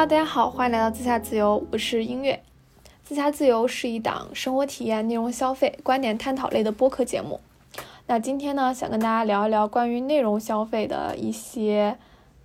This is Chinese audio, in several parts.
哈大家好，欢迎来到自洽自由，我是音乐。自洽自由是一档生活体验、内容消费、观点探讨类的播客节目。那今天呢，想跟大家聊一聊关于内容消费的一些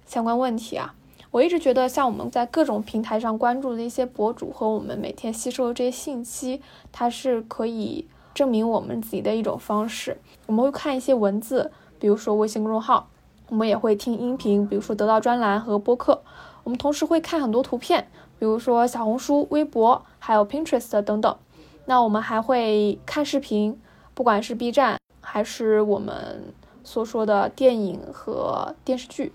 相关问题啊。我一直觉得，像我们在各种平台上关注的一些博主和我们每天吸收的这些信息，它是可以证明我们自己的一种方式。我们会看一些文字，比如说微信公众号，我们也会听音频，比如说得到专栏和播客。我们同时会看很多图片，比如说小红书、微博，还有 Pinterest 等等。那我们还会看视频，不管是 B 站，还是我们所说的电影和电视剧。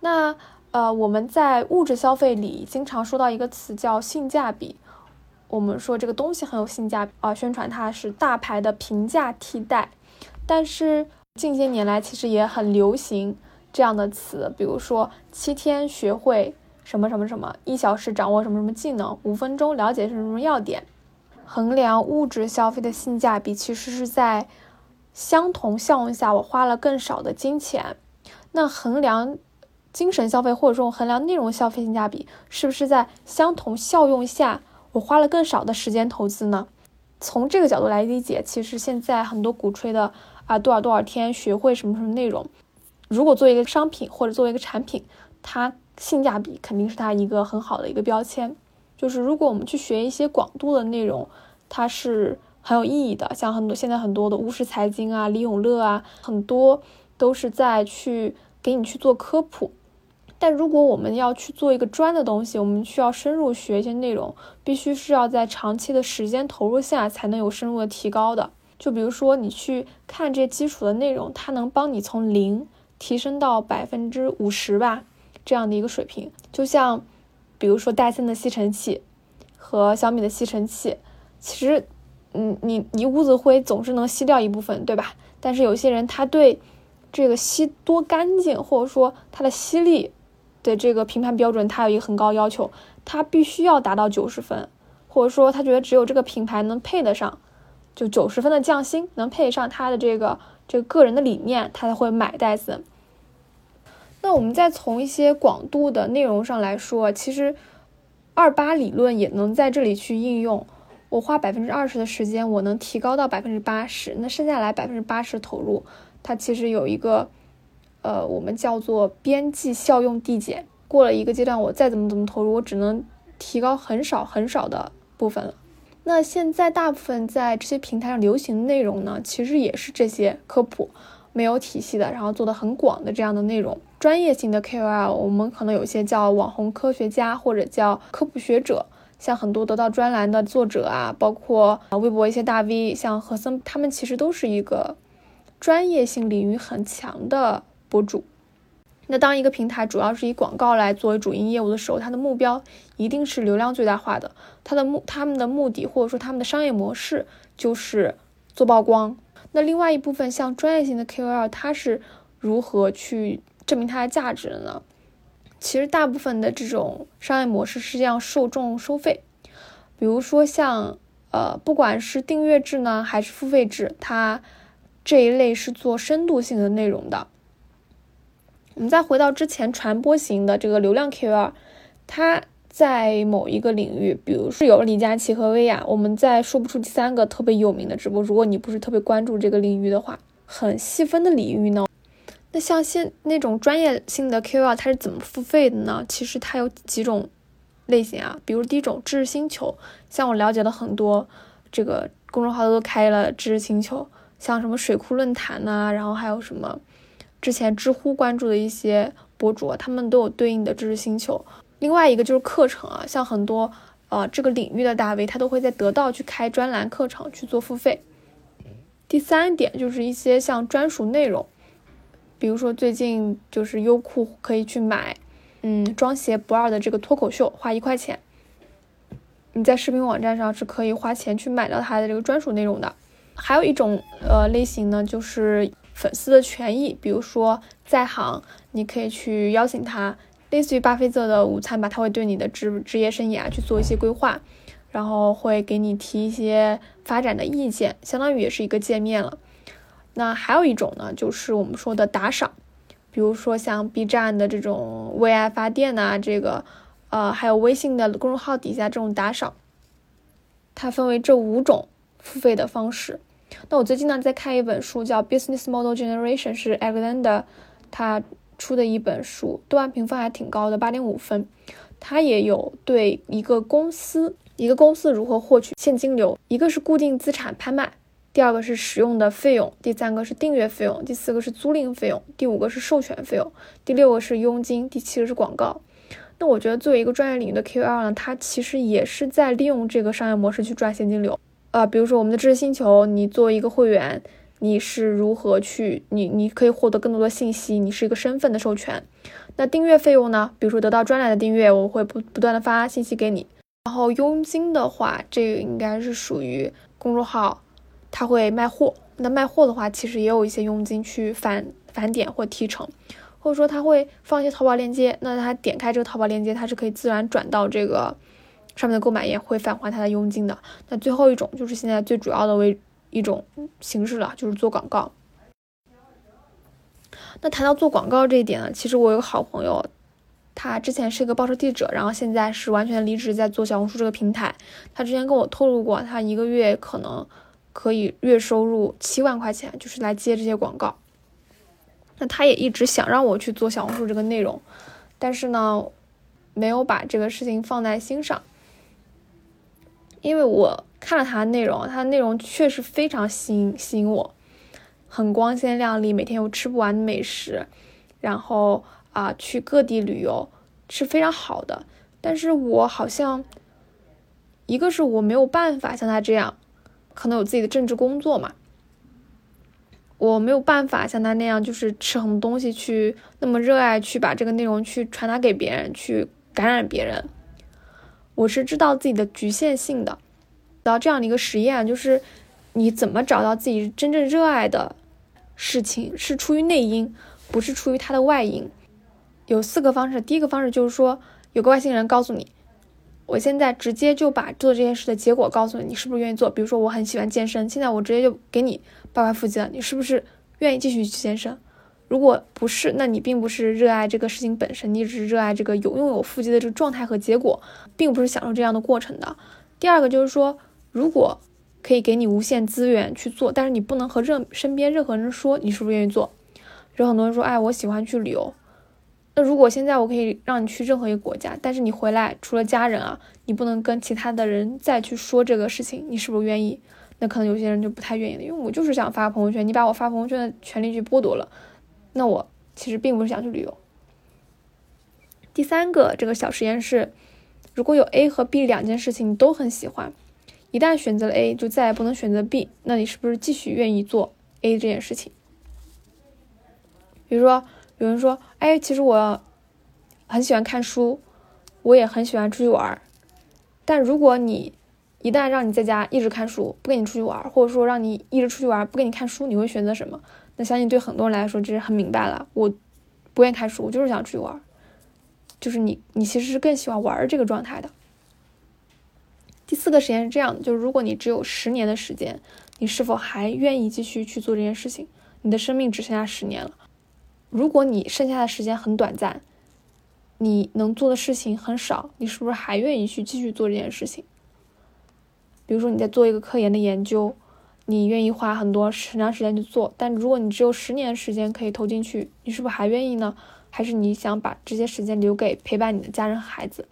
那呃，我们在物质消费里经常说到一个词叫性价比。我们说这个东西很有性价比啊，宣传它是大牌的平价替代。但是近些年来，其实也很流行。这样的词，比如说七天学会什么什么什么，一小时掌握什么什么技能，五分钟了解什么什么要点。衡量物质消费的性价比，其实是在相同效用下，我花了更少的金钱。那衡量精神消费或者说衡量内容消费性价比，是不是在相同效用下，我花了更少的时间投资呢？从这个角度来理解，其实现在很多鼓吹的啊多少多少天学会什么什么内容。如果作为一个商品或者作为一个产品，它性价比肯定是它一个很好的一个标签。就是如果我们去学一些广度的内容，它是很有意义的。像很多现在很多的巫师财经啊、李永乐啊，很多都是在去给你去做科普。但如果我们要去做一个专的东西，我们需要深入学一些内容，必须是要在长期的时间投入下才能有深入的提高的。就比如说你去看这些基础的内容，它能帮你从零。提升到百分之五十吧，这样的一个水平，就像，比如说戴森的吸尘器和小米的吸尘器，其实，嗯，你一屋子灰总是能吸掉一部分，对吧？但是有些人他对这个吸多干净，或者说它的吸力的这个评判标准，他有一个很高要求，他必须要达到九十分，或者说他觉得只有这个品牌能配得上，就九十分的匠心能配上它的这个。这个个人的理念，他才会买戴森。那我们再从一些广度的内容上来说，其实二八理论也能在这里去应用。我花百分之二十的时间，我能提高到百分之八十，那剩下来百分之八十投入，它其实有一个呃，我们叫做边际效用递减。过了一个阶段，我再怎么怎么投入，我只能提高很少很少的部分了。那现在大部分在这些平台上流行的内容呢，其实也是这些科普，没有体系的，然后做的很广的这样的内容。专业性的 KOL，我们可能有些叫网红科学家或者叫科普学者，像很多得到专栏的作者啊，包括微博一些大 V，像何森，他们其实都是一个专业性领域很强的博主。那当一个平台主要是以广告来作为主营业务的时候，它的目标一定是流量最大化的。它的目他们的目的或者说他们的商业模式就是做曝光。那另外一部分像专业性的 KOL，它是如何去证明它的价值的呢？其实大部分的这种商业模式是这样受众收费，比如说像呃不管是订阅制呢还是付费制，它这一类是做深度性的内容的。我们再回到之前传播型的这个流量 KOL，他在某一个领域，比如说有李佳琦和薇娅，我们再说不出第三个特别有名的直播。如果你不是特别关注这个领域的话，很细分的领域呢，那像现那种专业性的 KOL，它是怎么付费的呢？其实它有几种类型啊，比如第一种知识星球，像我了解的很多这个公众号都开了知识星球，像什么水库论坛呐，然后还有什么。之前知乎关注的一些博主，他们都有对应的知识星球。另外一个就是课程啊，像很多呃这个领域的大 V，他都会在得到去开专栏课程去做付费。第三点就是一些像专属内容，比如说最近就是优酷可以去买，嗯，装鞋不二的这个脱口秀，花一块钱，你在视频网站上是可以花钱去买到它的这个专属内容的。还有一种呃类型呢，就是。粉丝的权益，比如说在行，你可以去邀请他，类似于巴菲特的午餐吧，他会对你的职职业生涯去做一些规划，然后会给你提一些发展的意见，相当于也是一个界面了。那还有一种呢，就是我们说的打赏，比如说像 B 站的这种为爱发电呐，这个呃，还有微信的公众号底下这种打赏，它分为这五种付费的方式。那我最近呢在看一本书，叫《Business Model Generation》，是 Alexander 他出的一本书，豆瓣评分还挺高的，八点五分。他也有对一个公司，一个公司如何获取现金流，一个是固定资产拍卖，第二个是使用的费用，第三个是订阅费用，第四个是租赁费用，第五个是授权费用，第六个是佣金，第七个是广告。那我觉得作为一个专业领域的 KOL 呢，他其实也是在利用这个商业模式去赚现金流。呃，比如说我们的知识星球，你作为一个会员，你是如何去你你可以获得更多的信息，你是一个身份的授权。那订阅费用呢？比如说得到专栏的订阅，我会不不断的发信息给你。然后佣金的话，这个应该是属于公众号，他会卖货。那卖货的话，其实也有一些佣金去返返点或提成，或者说他会放一些淘宝链接，那他点开这个淘宝链接，他是可以自然转到这个。上面的购买也会返还他的佣金的。那最后一种就是现在最主要的为一种形式了，就是做广告。那谈到做广告这一点呢，其实我有个好朋友，他之前是一个报社记者，然后现在是完全离职在做小红书这个平台。他之前跟我透露过，他一个月可能可以月收入七万块钱，就是来接这些广告。那他也一直想让我去做小红书这个内容，但是呢，没有把这个事情放在心上。因为我看了他的内容，他的内容确实非常吸引吸引我，很光鲜亮丽，每天有吃不完的美食，然后啊去各地旅游是非常好的。但是我好像，一个是我没有办法像他这样，可能有自己的政治工作嘛，我没有办法像他那样，就是吃很多东西去那么热爱去把这个内容去传达给别人，去感染别人。我是知道自己的局限性的，到这样的一个实验，就是你怎么找到自己真正热爱的事情，是出于内因，不是出于它的外因。有四个方式，第一个方式就是说，有个外星人告诉你，我现在直接就把做这件事的结果告诉你，你是不是愿意做？比如说我很喜欢健身，现在我直接就给你八块腹肌了，你是不是愿意继续去健身？如果不是，那你并不是热爱这个事情本身，你只是热爱这个有拥有腹肌的这个状态和结果，并不是享受这样的过程的。第二个就是说，如果可以给你无限资源去做，但是你不能和任身边任何人说，你是不是愿意做？有很多人说，哎，我喜欢去旅游。那如果现在我可以让你去任何一个国家，但是你回来除了家人啊，你不能跟其他的人再去说这个事情，你是不是愿意？那可能有些人就不太愿意了，因为我就是想发朋友圈，你把我发朋友圈的权利去剥夺了。那我其实并不是想去旅游。第三个这个小实验是，如果有 A 和 B 两件事情你都很喜欢，一旦选择了 A 就再也不能选择 B，那你是不是继续愿意做 A 这件事情？比如说有人说，哎，其实我很喜欢看书，我也很喜欢出去玩，但如果你一旦让你在家一直看书，不跟你出去玩，或者说让你一直出去玩不跟你看书，你会选择什么？那相信对很多人来说，这是很明白了。我不愿意看书，我就是想出去玩。就是你，你其实是更喜欢玩这个状态的。第四个实验是这样的：就是如果你只有十年的时间，你是否还愿意继续去做这件事情？你的生命只剩下十年了。如果你剩下的时间很短暂，你能做的事情很少，你是不是还愿意去继续做这件事情？比如说你在做一个科研的研究。你愿意花很多很长时间去做，但如果你只有十年时间可以投进去，你是不是还愿意呢？还是你想把这些时间留给陪伴你的家人和孩子？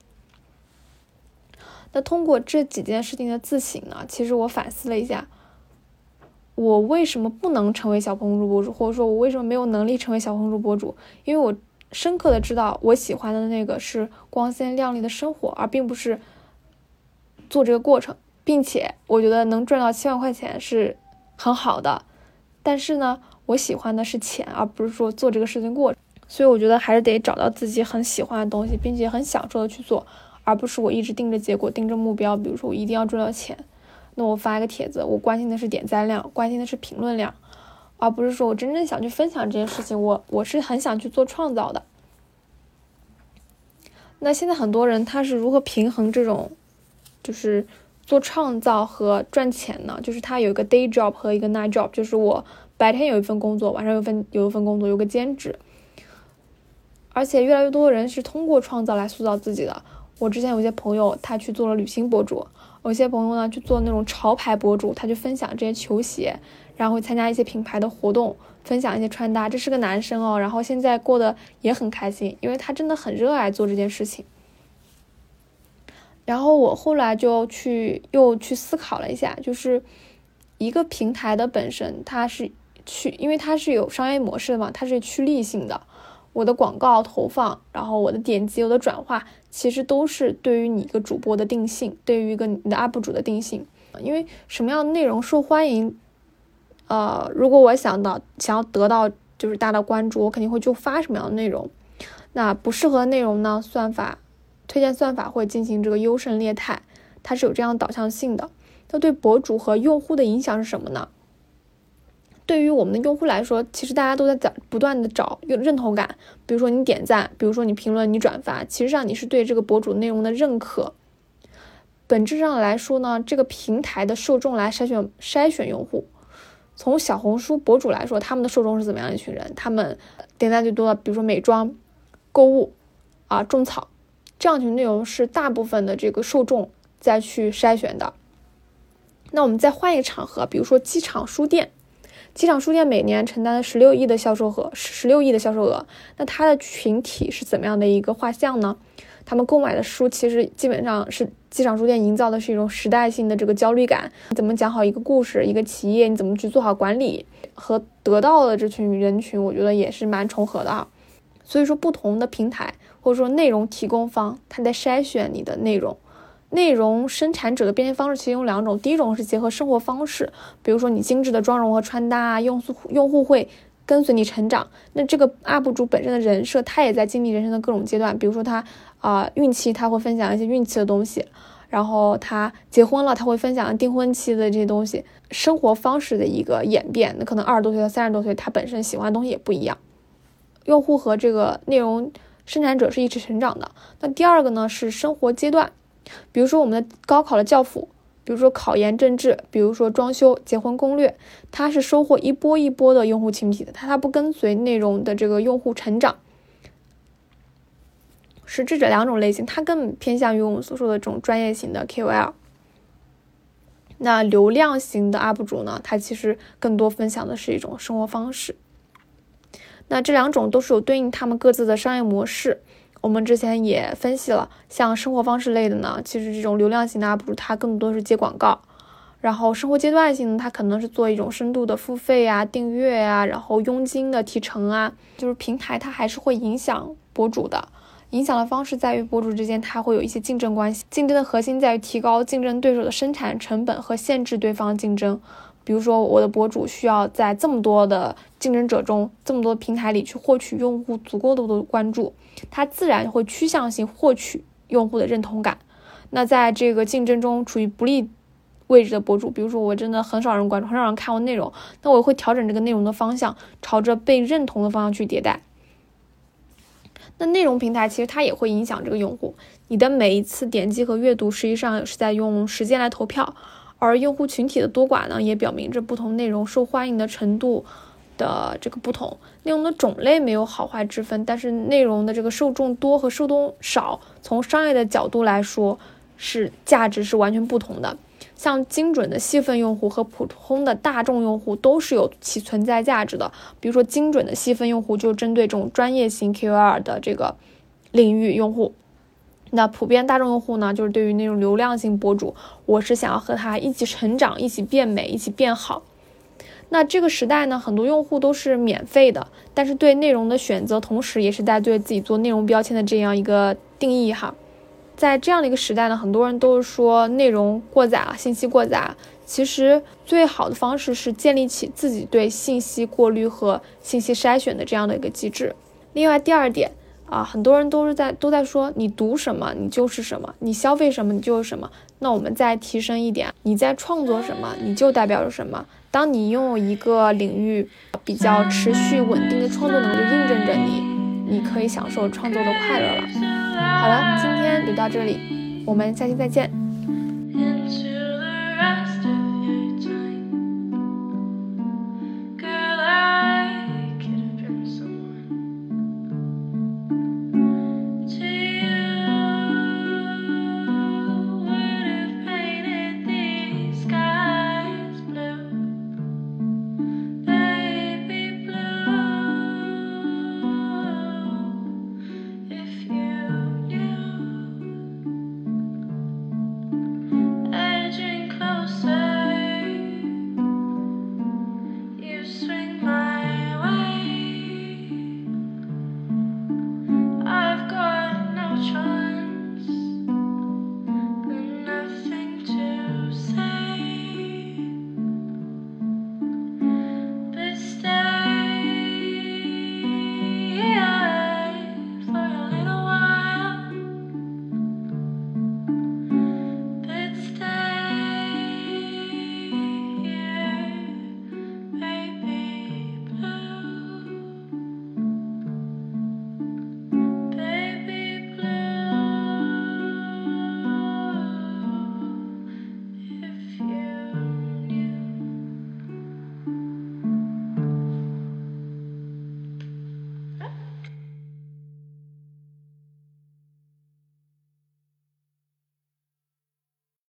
那通过这几件事情的自省呢？其实我反思了一下，我为什么不能成为小红书博主，或者说我为什么没有能力成为小红书博主？因为我深刻的知道，我喜欢的那个是光鲜亮丽的生活，而并不是做这个过程。并且我觉得能赚到七万块钱是很好的，但是呢，我喜欢的是钱，而不是说做这个事情过。所以我觉得还是得找到自己很喜欢的东西，并且很享受的去做，而不是我一直盯着结果、盯着目标。比如说我一定要赚到钱，那我发一个帖子，我关心的是点赞量，关心的是评论量，而不是说我真正想去分享这件事情。我我是很想去做创造的。那现在很多人他是如何平衡这种，就是？做创造和赚钱呢，就是他有一个 day job 和一个 night job，就是我白天有一份工作，晚上有份有一份工作，有个兼职。而且越来越多的人是通过创造来塑造自己的。我之前有些朋友他去做了旅行博主，有些朋友呢去做那种潮牌博主，他去分享这些球鞋，然后会参加一些品牌的活动，分享一些穿搭。这是个男生哦，然后现在过得也很开心，因为他真的很热爱做这件事情。然后我后来就去又去思考了一下，就是一个平台的本身，它是去，因为它是有商业模式的嘛，它是趋利性的。我的广告投放，然后我的点击、我的转化，其实都是对于你一个主播的定性，对于一个你的 UP 主的定性。因为什么样的内容受欢迎，呃，如果我想到想要得到就是大的关注，我肯定会就发什么样的内容。那不适合内容呢，算法。推荐算法会进行这个优胜劣汰，它是有这样导向性的。那对博主和用户的影响是什么呢？对于我们的用户来说，其实大家都在找不断的找有认同感。比如说你点赞，比如说你评论、你转发，其实上你是对这个博主内容的认可。本质上来说呢，这个平台的受众来筛选筛选用户。从小红书博主来说，他们的受众是怎么样一群人？他们点赞最多的，比如说美妆、购物啊、种草。这样群内容是大部分的这个受众再去筛选的。那我们再换一个场合，比如说机场书店，机场书店每年承担了十六亿的销售额，十六亿的销售额。那它的群体是怎么样的一个画像呢？他们购买的书其实基本上是机场书店营造的是一种时代性的这个焦虑感。怎么讲好一个故事，一个企业，你怎么去做好管理，和得到的这群人群，我觉得也是蛮重合的啊。所以说，不同的平台或者说内容提供方，他在筛选你的内容。内容生产者的变现方式其实有两种，第一种是结合生活方式，比如说你精致的妆容和穿搭啊，用户用户会跟随你成长。那这个 UP 主本身的人设，他也在经历人生的各种阶段，比如说他啊孕期，他会分享一些孕期的东西；然后他结婚了，他会分享订婚期的这些东西。生活方式的一个演变，那可能二十多岁到三十多岁，他本身喜欢的东西也不一样。用户和这个内容生产者是一起成长的。那第二个呢是生活阶段，比如说我们的高考的教辅，比如说考研政治，比如说装修结婚攻略，它是收获一波一波的用户群体的，它它不跟随内容的这个用户成长，是这这两种类型，它更偏向于我们所说的这种专业型的 KOL。那流量型的 UP 主呢，它其实更多分享的是一种生活方式。那这两种都是有对应他们各自的商业模式。我们之前也分析了，像生活方式类的呢，其实这种流量型的 UP 主他更多是接广告，然后生活阶段性的他可能是做一种深度的付费啊、订阅啊，然后佣金的提成啊，就是平台它还是会影响博主的。影响的方式在于博主之间它会有一些竞争关系，竞争的核心在于提高竞争对手的生产成本和限制对方竞争。比如说，我的博主需要在这么多的竞争者中，这么多平台里去获取用户足够多的关注，他自然会趋向性获取用户的认同感。那在这个竞争中处于不利位置的博主，比如说我真的很少人关注，很少人看我内容，那我会调整这个内容的方向，朝着被认同的方向去迭代。那内容平台其实它也会影响这个用户，你的每一次点击和阅读，实际上是在用时间来投票。而用户群体的多寡呢，也表明着不同内容受欢迎的程度的这个不同。内容的种类没有好坏之分，但是内容的这个受众多和受众少，从商业的角度来说，是价值是完全不同的。像精准的细分用户和普通的大众用户都是有其存在价值的。比如说，精准的细分用户就针对这种专业型 KOL 的这个领域用户。那普遍大众用户呢，就是对于那种流量型博主，我是想要和他一起成长，一起变美，一起变好。那这个时代呢，很多用户都是免费的，但是对内容的选择，同时也是在对自己做内容标签的这样一个定义哈。在这样的一个时代呢，很多人都是说内容过载了，信息过载。其实最好的方式是建立起自己对信息过滤和信息筛选的这样的一个机制。另外第二点。啊，很多人都是在都在说，你读什么，你就是什么；你消费什么，你就是什么。那我们再提升一点，你在创作什么，你就代表着什么。当你拥有一个领域比较持续稳定的创作能力，就印证着你，你可以享受创作的快乐了。好了，今天就到这里，我们下期再见。